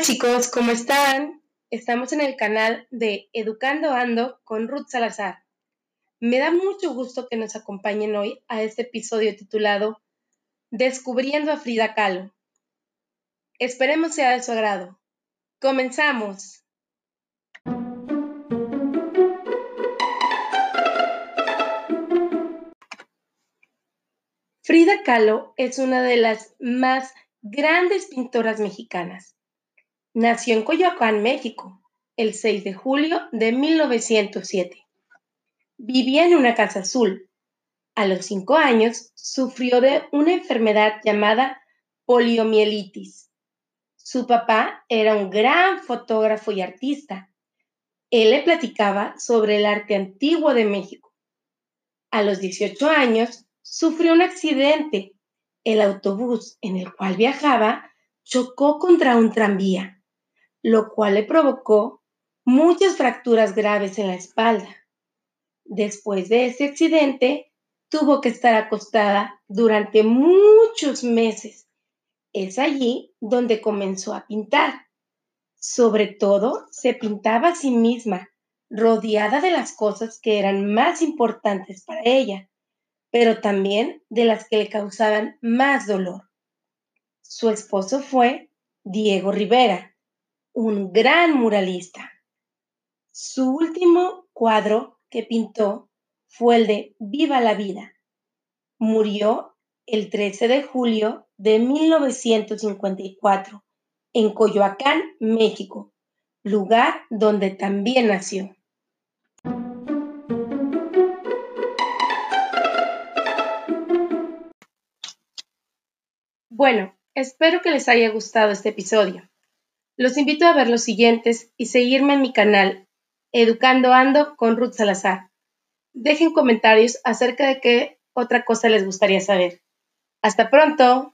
chicos, ¿cómo están? Estamos en el canal de Educando Ando con Ruth Salazar. Me da mucho gusto que nos acompañen hoy a este episodio titulado Descubriendo a Frida Kahlo. Esperemos sea de su agrado. ¡Comenzamos! Frida Kahlo es una de las más grandes pintoras mexicanas. Nació en Coyoacán, México, el 6 de julio de 1907. Vivía en una casa azul. A los cinco años sufrió de una enfermedad llamada poliomielitis. Su papá era un gran fotógrafo y artista. Él le platicaba sobre el arte antiguo de México. A los 18 años sufrió un accidente. El autobús en el cual viajaba chocó contra un tranvía, lo cual le provocó muchas fracturas graves en la espalda. Después de ese accidente, tuvo que estar acostada durante muchos meses. Es allí donde comenzó a pintar. Sobre todo, se pintaba a sí misma, rodeada de las cosas que eran más importantes para ella, pero también de las que le causaban más dolor. Su esposo fue Diego Rivera, un gran muralista. Su último cuadro que pintó fue el de Viva la vida. Murió el 13 de julio de 1954 en Coyoacán, México, lugar donde también nació. Bueno, espero que les haya gustado este episodio. Los invito a ver los siguientes y seguirme en mi canal Educando Ando con Ruth Salazar. Dejen comentarios acerca de qué otra cosa les gustaría saber. Hasta pronto.